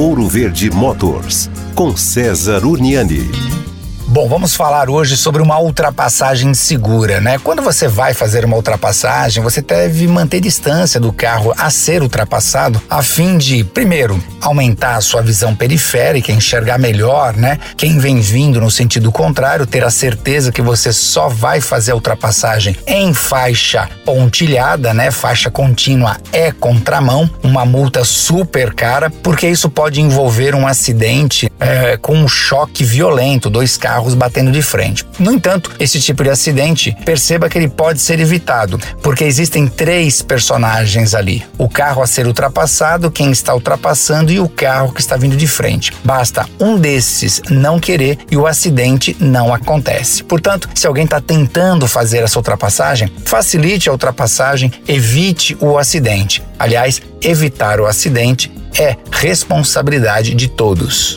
Ouro Verde Motors, com César Uniani. Bom, vamos falar hoje sobre uma ultrapassagem segura, né? Quando você vai fazer uma ultrapassagem, você deve manter distância do carro a ser ultrapassado, a fim de, primeiro, aumentar a sua visão periférica, enxergar melhor, né? Quem vem vindo no sentido contrário, ter a certeza que você só vai fazer a ultrapassagem em faixa pontilhada, né? Faixa contínua é contramão, uma multa super cara, porque isso pode envolver um acidente é, com um choque violento, dois carros carros batendo de frente. No entanto, esse tipo de acidente, perceba que ele pode ser evitado, porque existem três personagens ali: o carro a ser ultrapassado, quem está ultrapassando e o carro que está vindo de frente. Basta um desses não querer e o acidente não acontece. Portanto, se alguém está tentando fazer essa ultrapassagem, facilite a ultrapassagem, evite o acidente. Aliás, evitar o acidente é responsabilidade de todos.